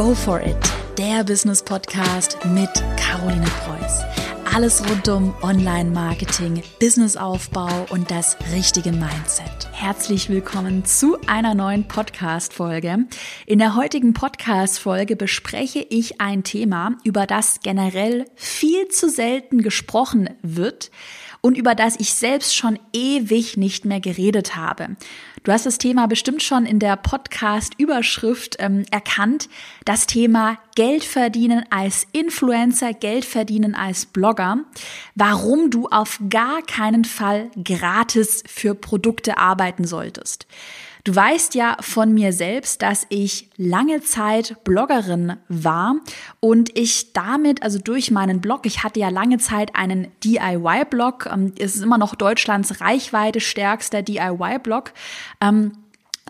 Go for it, der Business Podcast mit Caroline Preuß. Alles rund um Online-Marketing, Businessaufbau und das richtige Mindset. Herzlich willkommen zu einer neuen Podcast-Folge. In der heutigen Podcast-Folge bespreche ich ein Thema, über das generell viel zu selten gesprochen wird und über das ich selbst schon ewig nicht mehr geredet habe. Du hast das Thema bestimmt schon in der Podcast-Überschrift ähm, erkannt. Das Thema Geld verdienen als Influencer, Geld verdienen als Blogger. Warum du auf gar keinen Fall gratis für Produkte arbeiten solltest. Du weißt ja von mir selbst, dass ich lange Zeit Bloggerin war und ich damit, also durch meinen Blog, ich hatte ja lange Zeit einen DIY-Blog, ähm, es ist immer noch Deutschlands reichweite stärkster DIY-Blog. Ähm,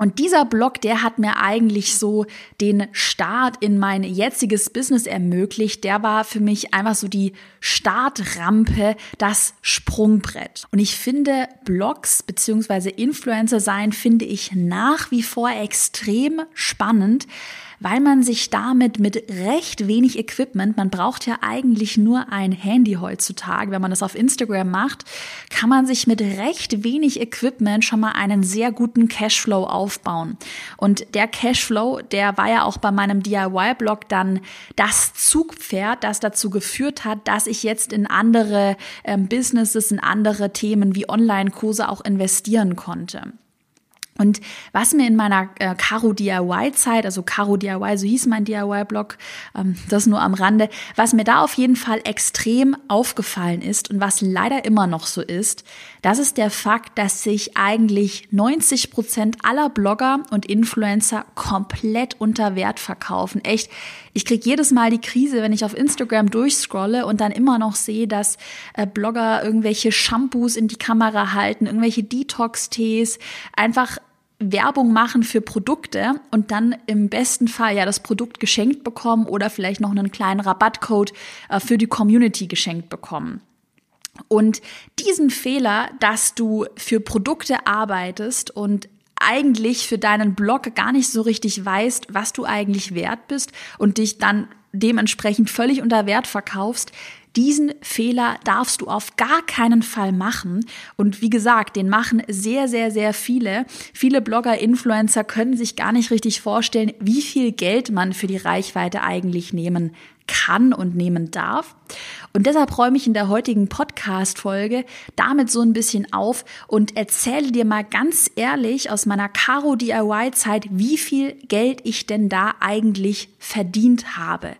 und dieser Blog, der hat mir eigentlich so den Start in mein jetziges Business ermöglicht. Der war für mich einfach so die Startrampe, das Sprungbrett. Und ich finde Blogs beziehungsweise Influencer sein, finde ich nach wie vor extrem spannend, weil man sich damit mit recht wenig Equipment, man braucht ja eigentlich nur ein Handy heutzutage, wenn man das auf Instagram macht, kann man sich mit recht wenig Equipment schon mal einen sehr guten Cashflow aufbauen. Und der Cashflow, der war ja auch bei meinem DIY-Blog dann das Zugpferd, das dazu geführt hat, dass ich jetzt in andere ähm, Businesses, in andere Themen wie Online-Kurse auch investieren konnte. Und was mir in meiner äh, Caro DIY Zeit, also Caro DIY, so hieß mein DIY Blog, ähm, das nur am Rande, was mir da auf jeden Fall extrem aufgefallen ist und was leider immer noch so ist, das ist der Fakt, dass sich eigentlich 90 Prozent aller Blogger und Influencer komplett unter Wert verkaufen. Echt, ich krieg jedes Mal die Krise, wenn ich auf Instagram durchscrolle und dann immer noch sehe, dass äh, Blogger irgendwelche Shampoos in die Kamera halten, irgendwelche Detox-Tees, einfach Werbung machen für Produkte und dann im besten Fall ja das Produkt geschenkt bekommen oder vielleicht noch einen kleinen Rabattcode äh, für die Community geschenkt bekommen. Und diesen Fehler, dass du für Produkte arbeitest und eigentlich für deinen Blog gar nicht so richtig weißt, was du eigentlich wert bist und dich dann dementsprechend völlig unter Wert verkaufst, diesen Fehler darfst du auf gar keinen Fall machen. Und wie gesagt, den machen sehr, sehr, sehr viele. Viele Blogger, Influencer können sich gar nicht richtig vorstellen, wie viel Geld man für die Reichweite eigentlich nehmen kann und nehmen darf. Und deshalb räume ich in der heutigen Podcast-Folge damit so ein bisschen auf und erzähle dir mal ganz ehrlich aus meiner Caro DIY-Zeit, wie viel Geld ich denn da eigentlich verdient habe.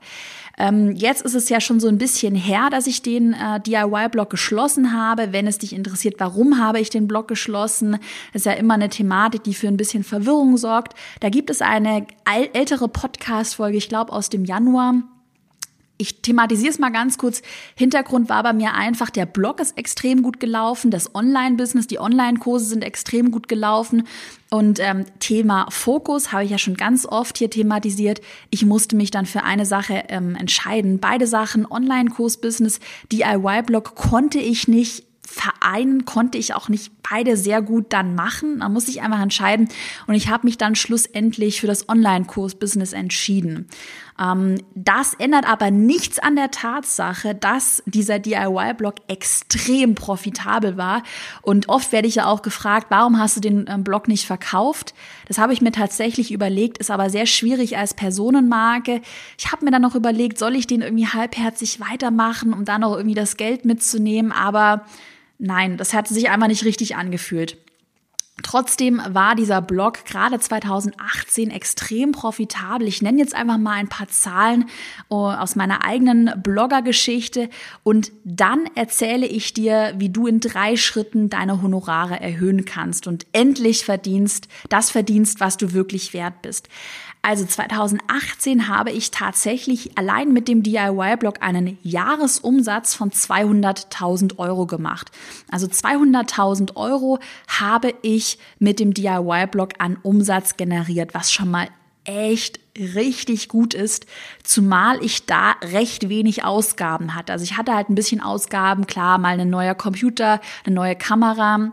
Ähm, jetzt ist es ja schon so ein bisschen her, dass ich den äh, DIY-Blog geschlossen habe. Wenn es dich interessiert, warum habe ich den Blog geschlossen, ist ja immer eine Thematik, die für ein bisschen Verwirrung sorgt. Da gibt es eine ältere Podcast-Folge, ich glaube aus dem Januar ich thematisiere es mal ganz kurz. Hintergrund war bei mir einfach, der Blog ist extrem gut gelaufen, das Online-Business, die Online-Kurse sind extrem gut gelaufen. Und ähm, Thema Fokus habe ich ja schon ganz oft hier thematisiert. Ich musste mich dann für eine Sache ähm, entscheiden. Beide Sachen, Online-Kurs-Business, DIY-Blog, konnte ich nicht vereinen konnte ich auch nicht beide sehr gut dann machen. Da muss ich einfach entscheiden. Und ich habe mich dann schlussendlich für das Online-Kurs-Business entschieden. Ähm, das ändert aber nichts an der Tatsache, dass dieser DIY-Blog extrem profitabel war. Und oft werde ich ja auch gefragt, warum hast du den ähm, Blog nicht verkauft? Das habe ich mir tatsächlich überlegt, ist aber sehr schwierig als Personenmarke. Ich habe mir dann noch überlegt, soll ich den irgendwie halbherzig weitermachen, um dann noch irgendwie das Geld mitzunehmen? Aber Nein, das hat sich einfach nicht richtig angefühlt. Trotzdem war dieser Blog gerade 2018 extrem profitabel. Ich nenne jetzt einfach mal ein paar Zahlen äh, aus meiner eigenen Bloggergeschichte und dann erzähle ich dir, wie du in drei Schritten deine Honorare erhöhen kannst und endlich verdienst das verdienst, was du wirklich wert bist. Also 2018 habe ich tatsächlich allein mit dem DIY-Blog einen Jahresumsatz von 200.000 Euro gemacht. Also 200.000 Euro habe ich mit dem DIY-Blog an Umsatz generiert, was schon mal echt richtig gut ist, zumal ich da recht wenig Ausgaben hatte. Also ich hatte halt ein bisschen Ausgaben, klar, mal ein neuer Computer, eine neue Kamera,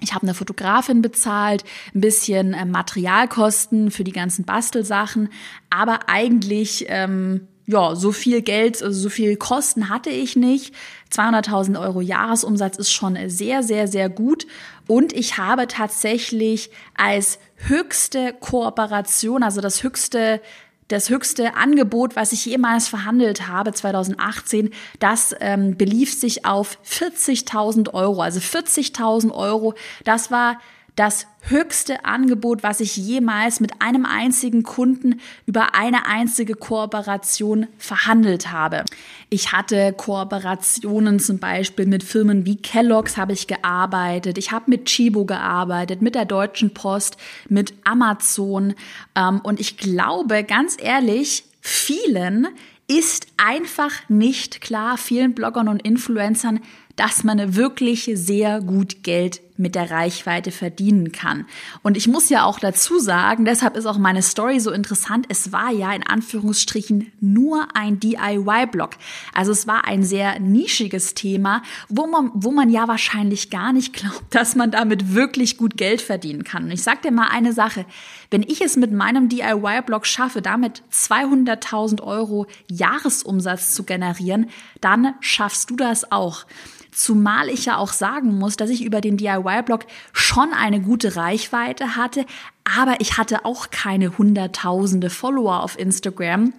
Ich habe eine Fotografin bezahlt, ein bisschen äh, Materialkosten für die ganzen Bastelsachen, aber eigentlich ähm, ja, so viel Geld, also so viel Kosten hatte ich nicht. 200.000 Euro Jahresumsatz ist schon sehr, sehr, sehr gut. Und ich habe tatsächlich als höchste Kooperation, also das höchste das höchste Angebot, was ich jemals verhandelt habe, 2018, das ähm, belief sich auf 40.000 Euro. Also 40.000 Euro, das war das höchste Angebot, was ich jemals mit einem einzigen Kunden über eine einzige Kooperation verhandelt habe. Ich hatte Kooperationen zum Beispiel mit Firmen wie Kellogg's habe ich gearbeitet. Ich habe mit Chibo gearbeitet, mit der Deutschen Post, mit Amazon. Ähm, und ich glaube, ganz ehrlich, vielen ist einfach nicht klar, vielen Bloggern und Influencern, dass man wirklich sehr gut Geld mit der Reichweite verdienen kann. Und ich muss ja auch dazu sagen, deshalb ist auch meine Story so interessant, es war ja in Anführungsstrichen nur ein DIY-Blog. Also es war ein sehr nischiges Thema, wo man, wo man ja wahrscheinlich gar nicht glaubt, dass man damit wirklich gut Geld verdienen kann. Und ich sag dir mal eine Sache, wenn ich es mit meinem DIY-Blog schaffe, damit 200.000 Euro Jahresumsatz zu generieren, dann schaffst du das auch. Zumal ich ja auch sagen muss, dass ich über den DIY-Blog schon eine gute Reichweite hatte, aber ich hatte auch keine hunderttausende Follower auf Instagram.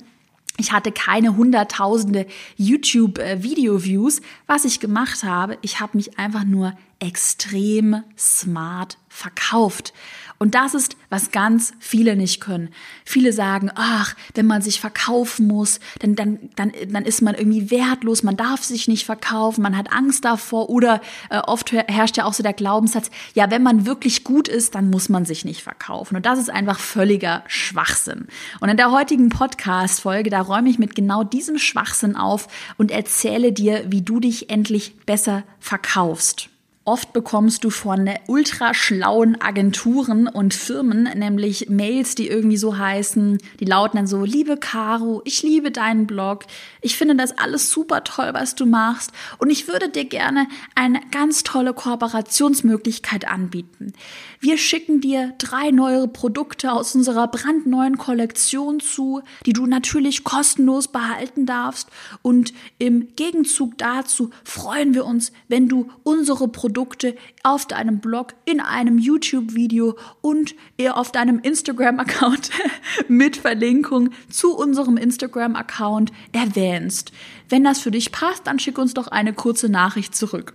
Ich hatte keine hunderttausende YouTube-Video-Views. Was ich gemacht habe, ich habe mich einfach nur extrem smart verkauft. Und das ist, was ganz viele nicht können. Viele sagen, ach, wenn man sich verkaufen muss, dann, dann, dann, dann ist man irgendwie wertlos, man darf sich nicht verkaufen, man hat Angst davor oder äh, oft herrscht ja auch so der Glaubenssatz, ja, wenn man wirklich gut ist, dann muss man sich nicht verkaufen. Und das ist einfach völliger Schwachsinn. Und in der heutigen Podcast-Folge, da räume ich mit genau diesem Schwachsinn auf und erzähle dir, wie du dich endlich besser verkaufst. Oft bekommst du von ultra schlauen Agenturen und Firmen nämlich Mails, die irgendwie so heißen, die lauten dann so, liebe Caro, ich liebe deinen Blog, ich finde das alles super toll, was du machst. Und ich würde dir gerne eine ganz tolle Kooperationsmöglichkeit anbieten. Wir schicken dir drei neue Produkte aus unserer brandneuen Kollektion zu, die du natürlich kostenlos behalten darfst. Und im Gegenzug dazu freuen wir uns, wenn du unsere Produkte Produkte auf deinem Blog, in einem YouTube-Video und auf deinem Instagram-Account mit Verlinkung zu unserem Instagram-Account erwähnst. Wenn das für dich passt, dann schick uns doch eine kurze Nachricht zurück.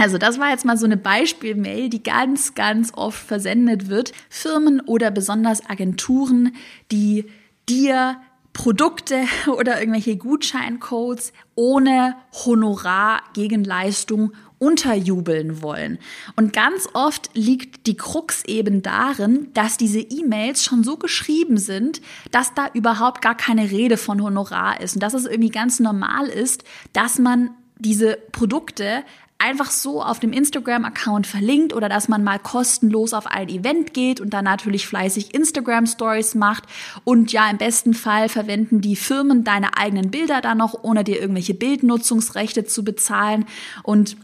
Also das war jetzt mal so eine Beispielmail, die ganz, ganz oft versendet wird. Firmen oder besonders Agenturen, die dir Produkte oder irgendwelche Gutscheincodes ohne Honorar gegen unterjubeln wollen. Und ganz oft liegt die Krux eben darin, dass diese E-Mails schon so geschrieben sind, dass da überhaupt gar keine Rede von Honorar ist und dass es irgendwie ganz normal ist, dass man diese Produkte einfach so auf dem Instagram-Account verlinkt oder dass man mal kostenlos auf ein Event geht und dann natürlich fleißig Instagram-Stories macht. Und ja, im besten Fall verwenden die Firmen deine eigenen Bilder dann noch, ohne dir irgendwelche Bildnutzungsrechte zu bezahlen. Und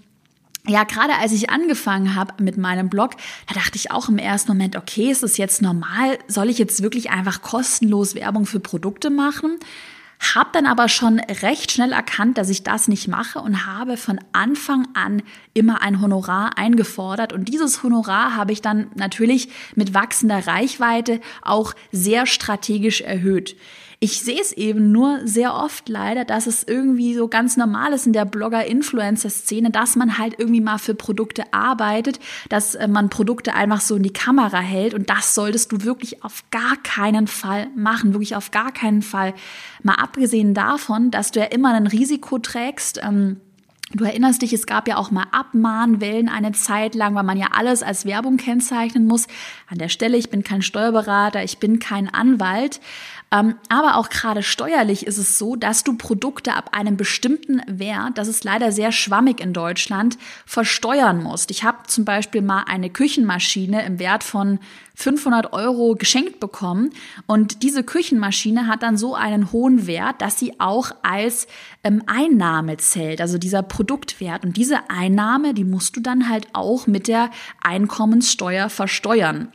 ja, gerade als ich angefangen habe mit meinem Blog, da dachte ich auch im ersten Moment, okay, ist es jetzt normal? Soll ich jetzt wirklich einfach kostenlos Werbung für Produkte machen? Hab dann aber schon recht schnell erkannt, dass ich das nicht mache und habe von Anfang an immer ein Honorar eingefordert. Und dieses Honorar habe ich dann natürlich mit wachsender Reichweite auch sehr strategisch erhöht. Ich sehe es eben nur sehr oft leider, dass es irgendwie so ganz normal ist in der Blogger-Influencer-Szene, dass man halt irgendwie mal für Produkte arbeitet, dass äh, man Produkte einfach so in die Kamera hält und das solltest du wirklich auf gar keinen Fall machen, wirklich auf gar keinen Fall. Mal abgesehen davon, dass du ja immer ein Risiko trägst, ähm, Du erinnerst dich, es gab ja auch mal Abmahnwellen eine Zeit lang, weil man ja alles als Werbung kennzeichnen muss. An der Stelle, ich bin kein Steuerberater, ich bin kein Anwalt. Ähm, aber auch gerade steuerlich ist es so, dass du Produkte ab einem bestimmten Wert, das ist leider sehr schwammig in Deutschland, versteuern musst. Ich habe zum Beispiel mal eine Küchenmaschine im Wert von 500 Euro geschenkt bekommen und diese Küchenmaschine hat dann so einen hohen Wert, dass sie auch als ähm, Einnahme zählt. Also dieser Produktwert. Und diese Einnahme, die musst du dann halt auch mit der Einkommenssteuer versteuern.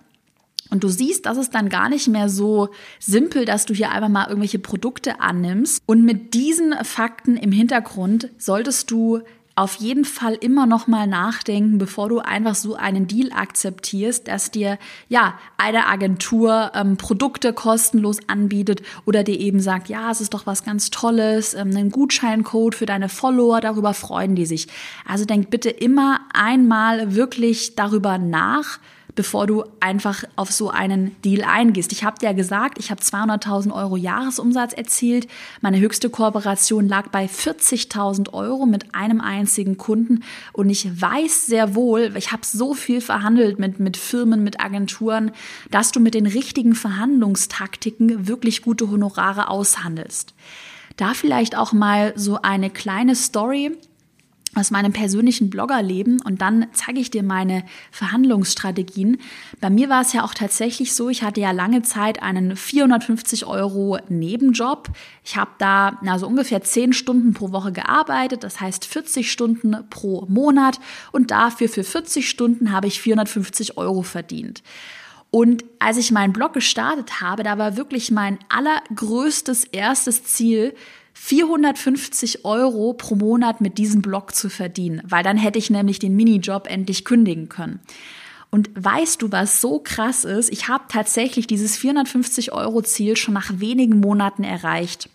Und du siehst, das ist dann gar nicht mehr so simpel, dass du hier einfach mal irgendwelche Produkte annimmst. Und mit diesen Fakten im Hintergrund solltest du auf jeden Fall immer noch mal nachdenken, bevor du einfach so einen Deal akzeptierst, dass dir ja eine Agentur ähm, Produkte kostenlos anbietet oder dir eben sagt, ja, es ist doch was ganz Tolles, ähm, einen Gutscheincode für deine Follower, darüber freuen die sich. Also denk bitte immer einmal wirklich darüber nach, bevor du einfach auf so einen Deal eingehst. Ich habe dir gesagt, ich habe 200.000 Euro Jahresumsatz erzielt. Meine höchste Kooperation lag bei 40.000 Euro mit einem einzigen Kunden. Und ich weiß sehr wohl, ich habe so viel verhandelt mit, mit Firmen, mit Agenturen, dass du mit den richtigen Verhandlungstaktiken wirklich gute Honorare aushandelst. Da vielleicht auch mal so eine kleine Story aus meinem persönlichen Bloggerleben und dann zeige ich dir meine Verhandlungsstrategien. Bei mir war es ja auch tatsächlich so, ich hatte ja lange Zeit einen 450 Euro Nebenjob. Ich habe da also ungefähr 10 Stunden pro Woche gearbeitet, das heißt 40 Stunden pro Monat und dafür für 40 Stunden habe ich 450 Euro verdient. Und als ich meinen Blog gestartet habe, da war wirklich mein allergrößtes erstes Ziel, 450 Euro pro Monat mit diesem Blog zu verdienen, weil dann hätte ich nämlich den Minijob endlich kündigen können. Und weißt du, was so krass ist? Ich habe tatsächlich dieses 450 Euro Ziel schon nach wenigen Monaten erreicht.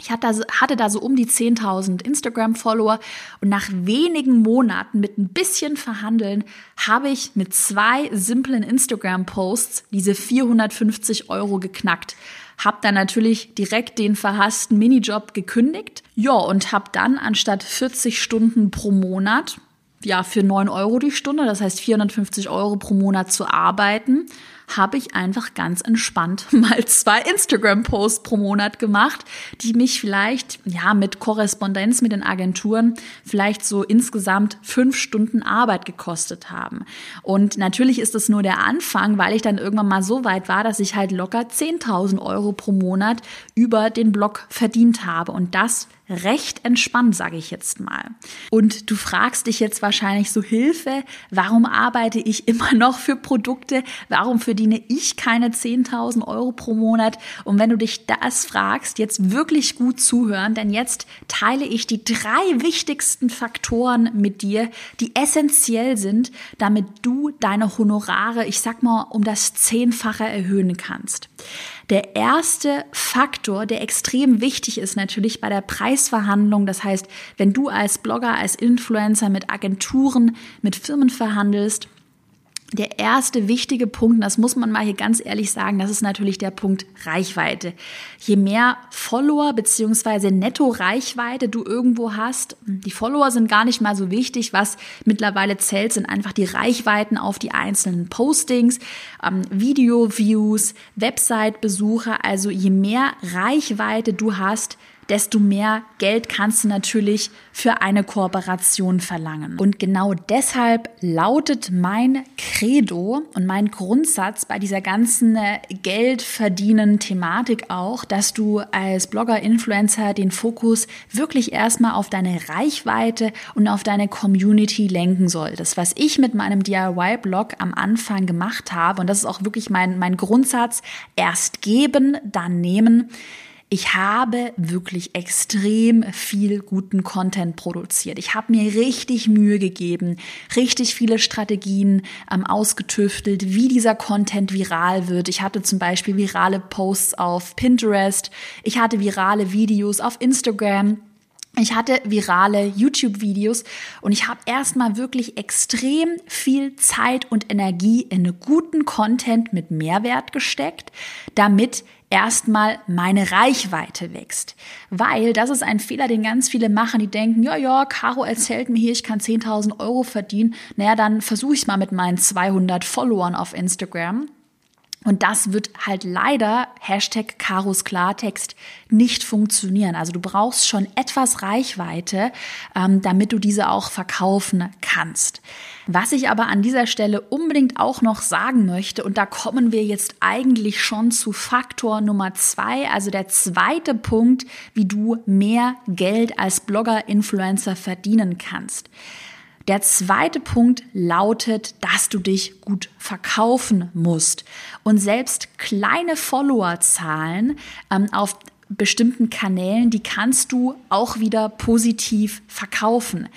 Ich hatte da so um die 10.000 Instagram-Follower und nach wenigen Monaten mit ein bisschen Verhandeln habe ich mit zwei simplen Instagram-Posts diese 450 Euro geknackt. Hab dann natürlich direkt den verhassten Minijob gekündigt. Ja, und hab dann anstatt 40 Stunden pro Monat, ja, für 9 Euro die Stunde, das heißt 450 Euro pro Monat zu arbeiten, habe ich einfach ganz entspannt mal zwei Instagram-Posts pro Monat gemacht, die mich vielleicht, ja, mit Korrespondenz mit den Agenturen vielleicht so insgesamt fünf Stunden Arbeit gekostet haben. Und natürlich ist es nur der Anfang, weil ich dann irgendwann mal so weit war, dass ich halt locker 10.000 Euro pro Monat über den Blog verdient habe. Und das recht entspannt, sage ich jetzt mal. Und du fragst dich jetzt wahrscheinlich so Hilfe, warum arbeite ich immer noch für Produkte? Warum verdiene ich keine 10.000 Euro pro Monat? Und wenn du dich das fragst, jetzt wirklich gut zuhören, denn jetzt teile ich die drei wichtigsten Faktoren mit dir, die essentiell sind, damit du deine Honorare, ich sag mal, um das Zehnfache erhöhen kannst. Der erste Faktor, der extrem wichtig ist natürlich bei der Preisverhandlung, das heißt, wenn du als Blogger, als Influencer mit Agenturen, mit Firmen verhandelst, der erste wichtige Punkt, das muss man mal hier ganz ehrlich sagen, das ist natürlich der Punkt Reichweite. Je mehr Follower beziehungsweise Netto-Reichweite du irgendwo hast, die Follower sind gar nicht mal so wichtig. Was mittlerweile zählt, sind einfach die Reichweiten auf die einzelnen Postings, ähm, Video-Views, Website-Besucher. Also je mehr Reichweite du hast, desto mehr Geld kannst du natürlich für eine Kooperation verlangen. Und genau deshalb lautet mein Credo und mein Grundsatz bei dieser ganzen äh, Geldverdienen Thematik auch, dass du als Blogger, Influencer den Fokus wirklich erstmal auf deine Reichweite und auf deine Community lenken solltest. Was ich mit meinem DIY-Blog am Anfang gemacht habe, und das ist auch wirklich mein, mein Grundsatz, erst geben, dann nehmen ich habe wirklich extrem viel guten Content produziert. Ich habe mir richtig Mühe gegeben, richtig viele Strategien ähm, ausgetüftelt, wie dieser Content viral wird. Ich hatte zum Beispiel virale Posts auf Pinterest. Ich hatte virale Videos auf Instagram. Ich hatte virale YouTube-Videos und ich habe erstmal wirklich extrem viel Zeit und Energie in guten Content mit Mehrwert gesteckt, damit erstmal meine Reichweite wächst. Weil das ist ein Fehler, den ganz viele machen, die denken, ja, ja, Caro erzählt mir hier, ich kann 10.000 Euro verdienen. Naja, dann versuche ich mal mit meinen 200 Followern auf Instagram. Und das wird halt leider, Hashtag Karos Klartext, nicht funktionieren. Also du brauchst schon etwas Reichweite, ähm, damit du diese auch verkaufen kannst. Was ich aber an dieser Stelle unbedingt auch noch sagen möchte, und da kommen wir jetzt eigentlich schon zu Faktor Nummer zwei, also der zweite Punkt, wie du mehr Geld als Blogger, Influencer verdienen kannst. Der zweite Punkt lautet, dass du dich gut verkaufen musst. Und selbst kleine Followerzahlen ähm, auf bestimmten Kanälen, die kannst du auch wieder positiv verkaufen.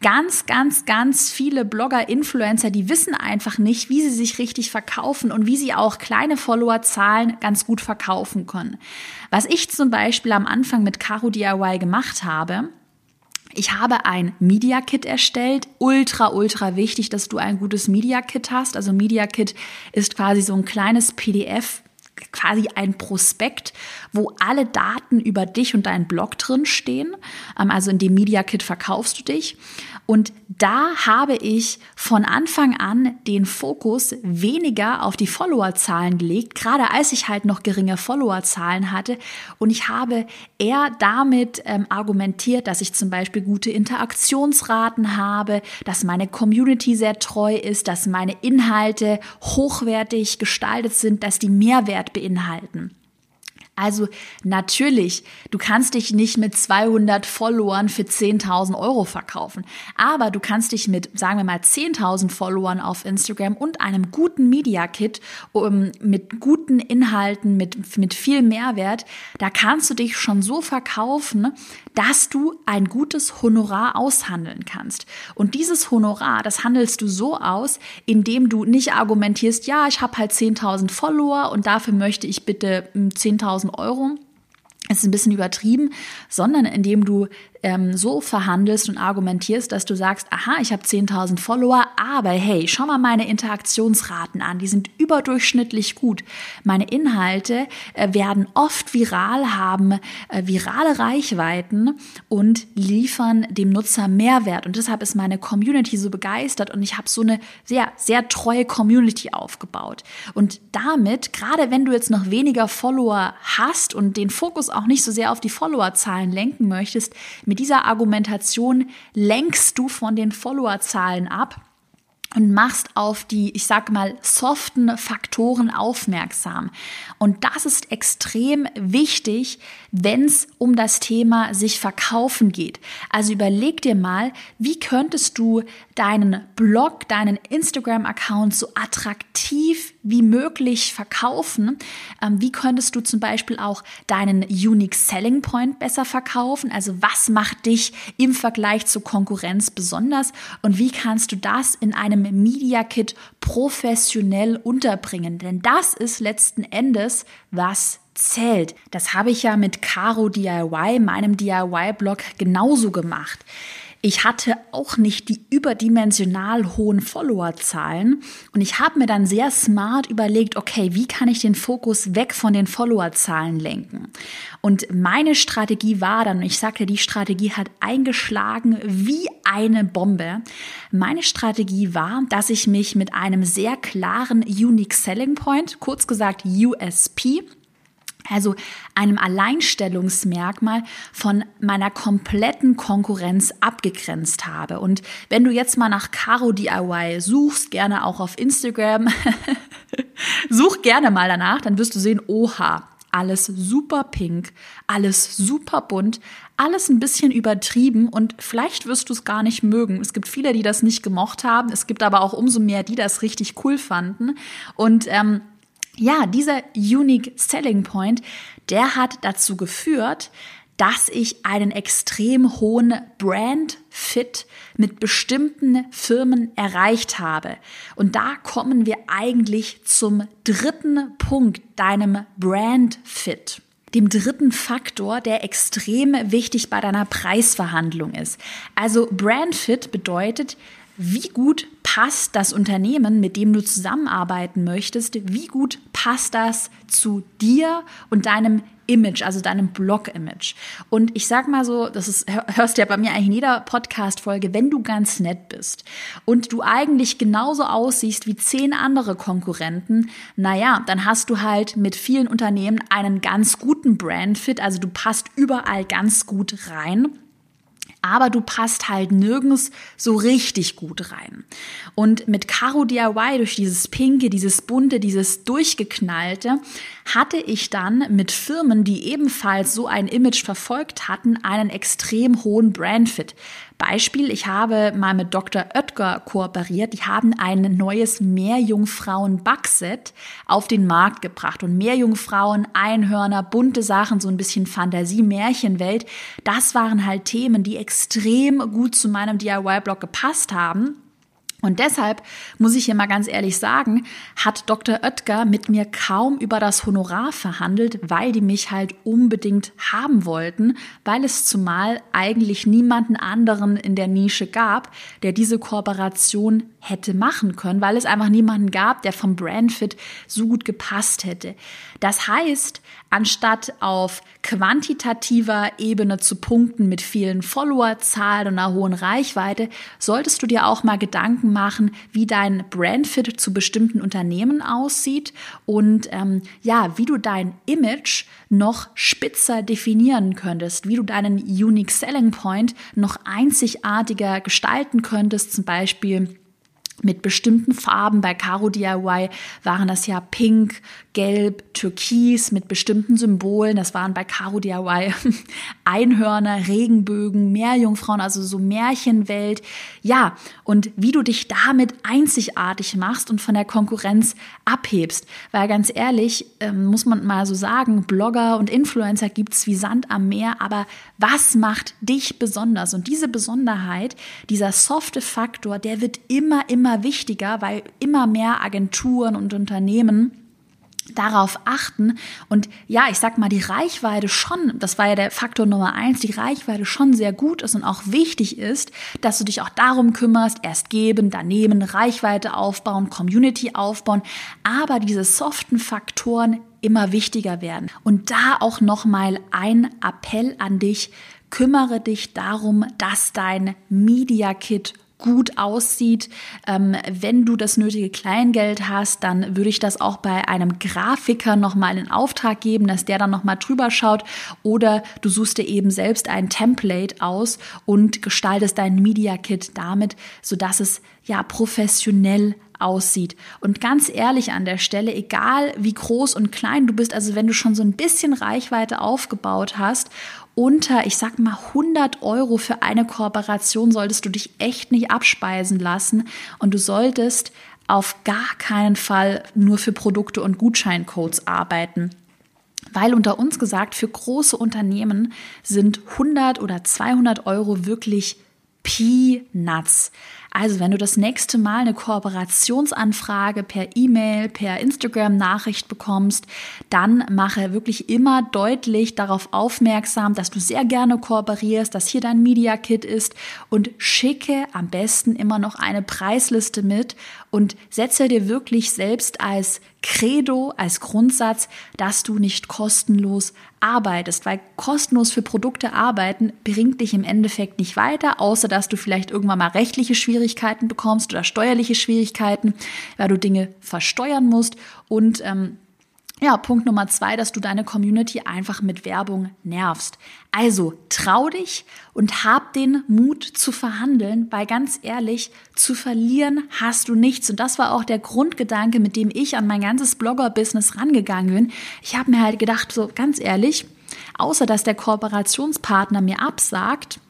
Ganz, ganz, ganz viele Blogger, Influencer, die wissen einfach nicht, wie sie sich richtig verkaufen und wie sie auch kleine Followerzahlen ganz gut verkaufen können. Was ich zum Beispiel am Anfang mit Caro DIY gemacht habe, ich habe ein Media Kit erstellt. Ultra, ultra wichtig, dass du ein gutes Media Kit hast. Also Media Kit ist quasi so ein kleines PDF, quasi ein Prospekt, wo alle Daten über dich und deinen Blog drin stehen. Ähm, also in dem Media Kit verkaufst du dich. Und da habe ich von Anfang an den Fokus weniger auf die Followerzahlen gelegt, gerade als ich halt noch geringe Followerzahlen hatte. Und ich habe eher damit ähm, argumentiert, dass ich zum Beispiel gute Interaktionsraten habe, dass meine Community sehr treu ist, dass meine Inhalte hochwertig gestaltet sind, dass die Mehrwert beinhalten. Also natürlich, du kannst dich nicht mit 200 Followern für 10.000 Euro verkaufen, aber du kannst dich mit, sagen wir mal, 10.000 Followern auf Instagram und einem guten Media Kit um, mit guten Inhalten, mit, mit viel Mehrwert, da kannst du dich schon so verkaufen, dass du ein gutes Honorar aushandeln kannst. Und dieses Honorar, das handelst du so aus, indem du nicht argumentierst, ja, ich habe halt 10.000 Follower und dafür möchte ich bitte 10.000 1000 Euro. Ist ein bisschen übertrieben, sondern indem du ähm, so verhandelst und argumentierst, dass du sagst, aha, ich habe 10.000 Follower, aber hey, schau mal meine Interaktionsraten an, die sind überdurchschnittlich gut. Meine Inhalte äh, werden oft viral, haben äh, virale Reichweiten und liefern dem Nutzer Mehrwert. Und deshalb ist meine Community so begeistert und ich habe so eine sehr, sehr treue Community aufgebaut. Und damit, gerade wenn du jetzt noch weniger Follower hast und den Fokus auch nicht so sehr auf die Followerzahlen lenken möchtest, mit dieser Argumentation lenkst du von den Followerzahlen ab und machst auf die, ich sag mal, soften Faktoren aufmerksam. Und das ist extrem wichtig, wenn es um das Thema sich verkaufen geht. Also überleg dir mal, wie könntest du deinen Blog, deinen Instagram-Account so attraktiv wie möglich verkaufen? Ähm, wie könntest du zum Beispiel auch deinen Unique Selling Point besser verkaufen? Also was macht dich im Vergleich zur Konkurrenz besonders? Und wie kannst du das in einem Media Kit professionell unterbringen? Denn das ist letzten Endes, was zählt. Das habe ich ja mit Caro DIY, meinem DIY-Blog, genauso gemacht. Ich hatte auch nicht die überdimensional hohen Followerzahlen und ich habe mir dann sehr smart überlegt, okay, wie kann ich den Fokus weg von den Followerzahlen lenken? Und meine Strategie war dann, ich sagte, die Strategie hat eingeschlagen wie eine Bombe. Meine Strategie war, dass ich mich mit einem sehr klaren Unique Selling Point, kurz gesagt USP, also einem Alleinstellungsmerkmal von meiner kompletten Konkurrenz abgegrenzt habe. Und wenn du jetzt mal nach Caro DIY suchst, gerne auch auf Instagram, such gerne mal danach, dann wirst du sehen, oha, alles super pink, alles super bunt, alles ein bisschen übertrieben und vielleicht wirst du es gar nicht mögen. Es gibt viele, die das nicht gemocht haben. Es gibt aber auch umso mehr, die das richtig cool fanden. Und ähm, ja, dieser Unique Selling Point, der hat dazu geführt, dass ich einen extrem hohen Brand Fit mit bestimmten Firmen erreicht habe. Und da kommen wir eigentlich zum dritten Punkt, deinem Brand Fit. Dem dritten Faktor, der extrem wichtig bei deiner Preisverhandlung ist. Also Brand Fit bedeutet, wie gut passt das Unternehmen, mit dem du zusammenarbeiten möchtest, wie gut passt das zu dir und deinem Image, also deinem Blog-Image. Und ich sag mal so, das ist, hörst ja bei mir eigentlich in jeder Podcast-Folge, wenn du ganz nett bist und du eigentlich genauso aussiehst wie zehn andere Konkurrenten, naja, dann hast du halt mit vielen Unternehmen einen ganz guten Brand-Fit, also du passt überall ganz gut rein aber du passt halt nirgends so richtig gut rein. Und mit Caro DIY durch dieses Pinke, dieses Bunte, dieses Durchgeknallte hatte ich dann mit Firmen, die ebenfalls so ein Image verfolgt hatten, einen extrem hohen Brandfit. Beispiel, ich habe mal mit Dr. Oetker kooperiert. Die haben ein neues Meerjungfrauen-Backset auf den Markt gebracht. Und Meerjungfrauen, Einhörner, bunte Sachen, so ein bisschen Fantasie, Märchenwelt, das waren halt Themen, die extrem gut zu meinem DIY-Blog gepasst haben. Und deshalb muss ich hier mal ganz ehrlich sagen, hat Dr. Oetker mit mir kaum über das Honorar verhandelt, weil die mich halt unbedingt haben wollten, weil es zumal eigentlich niemanden anderen in der Nische gab, der diese Kooperation hätte machen können, weil es einfach niemanden gab, der vom Brandfit so gut gepasst hätte. Das heißt, anstatt auf quantitativer Ebene zu punkten mit vielen Followerzahlen und einer hohen Reichweite, solltest du dir auch mal Gedanken machen, wie dein Brandfit zu bestimmten Unternehmen aussieht und ähm, ja, wie du dein Image noch spitzer definieren könntest, wie du deinen Unique Selling Point noch einzigartiger gestalten könntest, zum Beispiel mit bestimmten Farben. Bei Caro DIY waren das ja pink, gelb, türkis mit bestimmten Symbolen. Das waren bei Caro DIY Einhörner, Regenbögen, Meerjungfrauen, also so Märchenwelt. Ja, und wie du dich damit einzigartig machst und von der Konkurrenz abhebst. Weil ganz ehrlich, ähm, muss man mal so sagen, Blogger und Influencer gibt's wie Sand am Meer, aber was macht dich besonders? Und diese Besonderheit, dieser softe Faktor, der wird immer, immer wichtiger, weil immer mehr Agenturen und Unternehmen darauf achten. Und ja, ich sag mal, die Reichweite schon, das war ja der Faktor Nummer eins, die Reichweite schon sehr gut ist und auch wichtig ist, dass du dich auch darum kümmerst, erst geben, dann nehmen, Reichweite aufbauen, Community aufbauen, aber diese soften Faktoren immer wichtiger werden. Und da auch nochmal ein Appell an dich, kümmere dich darum, dass dein Media Kit gut aussieht. Ähm, wenn du das nötige Kleingeld hast, dann würde ich das auch bei einem Grafiker nochmal in Auftrag geben, dass der dann nochmal drüber schaut. Oder du suchst dir eben selbst ein Template aus und gestaltest dein Media Kit damit, sodass es ja professionell aussieht. Und ganz ehrlich an der Stelle, egal wie groß und klein du bist, also wenn du schon so ein bisschen Reichweite aufgebaut hast unter, ich sag mal, 100 Euro für eine Kooperation solltest du dich echt nicht abspeisen lassen und du solltest auf gar keinen Fall nur für Produkte und Gutscheincodes arbeiten. Weil unter uns gesagt, für große Unternehmen sind 100 oder 200 Euro wirklich Peanuts. Also wenn du das nächste Mal eine Kooperationsanfrage per E-Mail, per Instagram-Nachricht bekommst, dann mache wirklich immer deutlich darauf aufmerksam, dass du sehr gerne kooperierst, dass hier dein Media Kit ist und schicke am besten immer noch eine Preisliste mit und setze dir wirklich selbst als Credo, als Grundsatz, dass du nicht kostenlos arbeitest, weil kostenlos für Produkte arbeiten bringt dich im Endeffekt nicht weiter, außer dass du vielleicht irgendwann mal rechtliche Schwierigkeiten bekommst oder steuerliche Schwierigkeiten, weil du Dinge versteuern musst. Und ähm, ja, Punkt Nummer zwei, dass du deine Community einfach mit Werbung nervst. Also trau dich und hab den Mut zu verhandeln, weil ganz ehrlich, zu verlieren hast du nichts. Und das war auch der Grundgedanke, mit dem ich an mein ganzes Blogger-Business rangegangen bin. Ich habe mir halt gedacht, so ganz ehrlich, außer dass der Kooperationspartner mir absagt,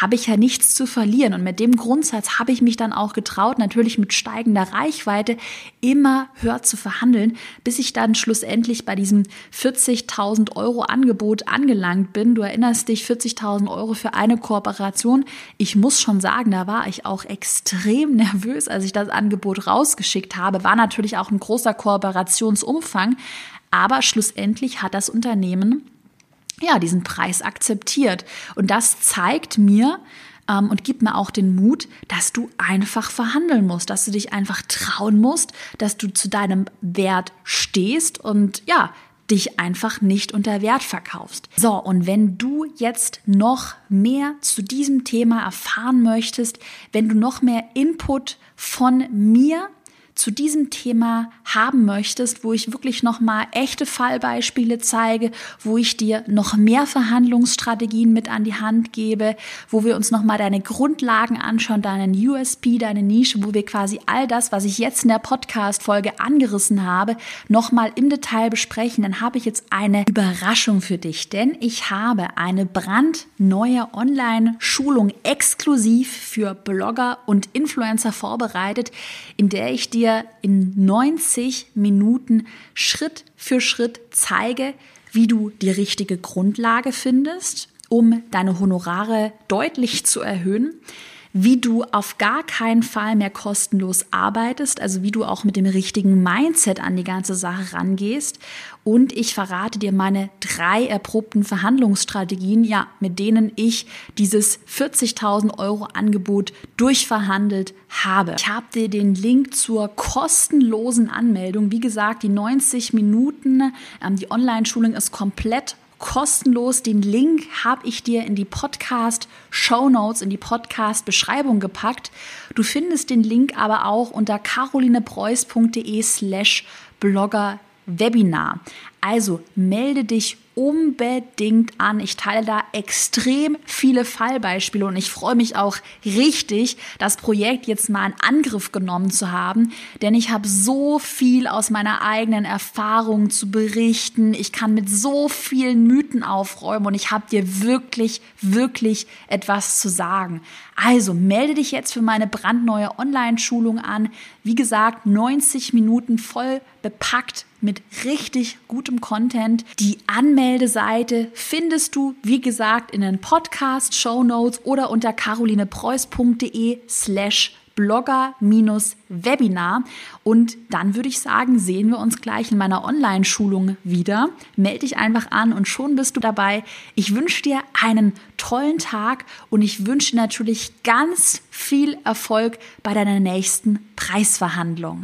habe ich ja nichts zu verlieren. Und mit dem Grundsatz habe ich mich dann auch getraut, natürlich mit steigender Reichweite, immer höher zu verhandeln, bis ich dann schlussendlich bei diesem 40.000 Euro Angebot angelangt bin. Du erinnerst dich, 40.000 Euro für eine Kooperation. Ich muss schon sagen, da war ich auch extrem nervös, als ich das Angebot rausgeschickt habe. War natürlich auch ein großer Kooperationsumfang. Aber schlussendlich hat das Unternehmen ja, diesen Preis akzeptiert. Und das zeigt mir, ähm, und gibt mir auch den Mut, dass du einfach verhandeln musst, dass du dich einfach trauen musst, dass du zu deinem Wert stehst und ja, dich einfach nicht unter Wert verkaufst. So, und wenn du jetzt noch mehr zu diesem Thema erfahren möchtest, wenn du noch mehr Input von mir zu diesem Thema haben möchtest, wo ich wirklich noch mal echte Fallbeispiele zeige, wo ich dir noch mehr Verhandlungsstrategien mit an die Hand gebe, wo wir uns noch mal deine Grundlagen anschauen, deinen USP, deine Nische, wo wir quasi all das, was ich jetzt in der Podcast Folge angerissen habe, noch mal im Detail besprechen, dann habe ich jetzt eine Überraschung für dich, denn ich habe eine brandneue Online Schulung exklusiv für Blogger und Influencer vorbereitet, in der ich dir dir in 90 Minuten Schritt für Schritt zeige, wie du die richtige Grundlage findest, um deine Honorare deutlich zu erhöhen, wie du auf gar keinen Fall mehr kostenlos arbeitest, also wie du auch mit dem richtigen Mindset an die ganze Sache rangehst. Und ich verrate dir meine drei erprobten Verhandlungsstrategien, ja, mit denen ich dieses 40.000 Euro Angebot durchverhandelt habe. Ich habe dir den Link zur kostenlosen Anmeldung. Wie gesagt, die 90 Minuten, ähm, die Online-Schulung ist komplett kostenlos. Den Link habe ich dir in die Podcast Show Notes, in die Podcast Beschreibung gepackt. Du findest den Link aber auch unter carolinepreuß.de slash Blogger Webinar. Also melde dich unbedingt an. Ich teile da extrem viele Fallbeispiele und ich freue mich auch richtig, das Projekt jetzt mal in Angriff genommen zu haben, denn ich habe so viel aus meiner eigenen Erfahrung zu berichten. Ich kann mit so vielen Mythen aufräumen und ich habe dir wirklich, wirklich etwas zu sagen. Also melde dich jetzt für meine brandneue Online-Schulung an. Wie gesagt, 90 Minuten voll bepackt mit richtig gutem Content. Die Anmeldeseite findest du, wie gesagt, in den Podcast, Show Notes oder unter carolinepreuß.de slash Blogger-Webinar. Und dann würde ich sagen, sehen wir uns gleich in meiner Online-Schulung wieder. Melde dich einfach an und schon bist du dabei. Ich wünsche dir einen tollen Tag und ich wünsche natürlich ganz viel Erfolg bei deiner nächsten Preisverhandlung.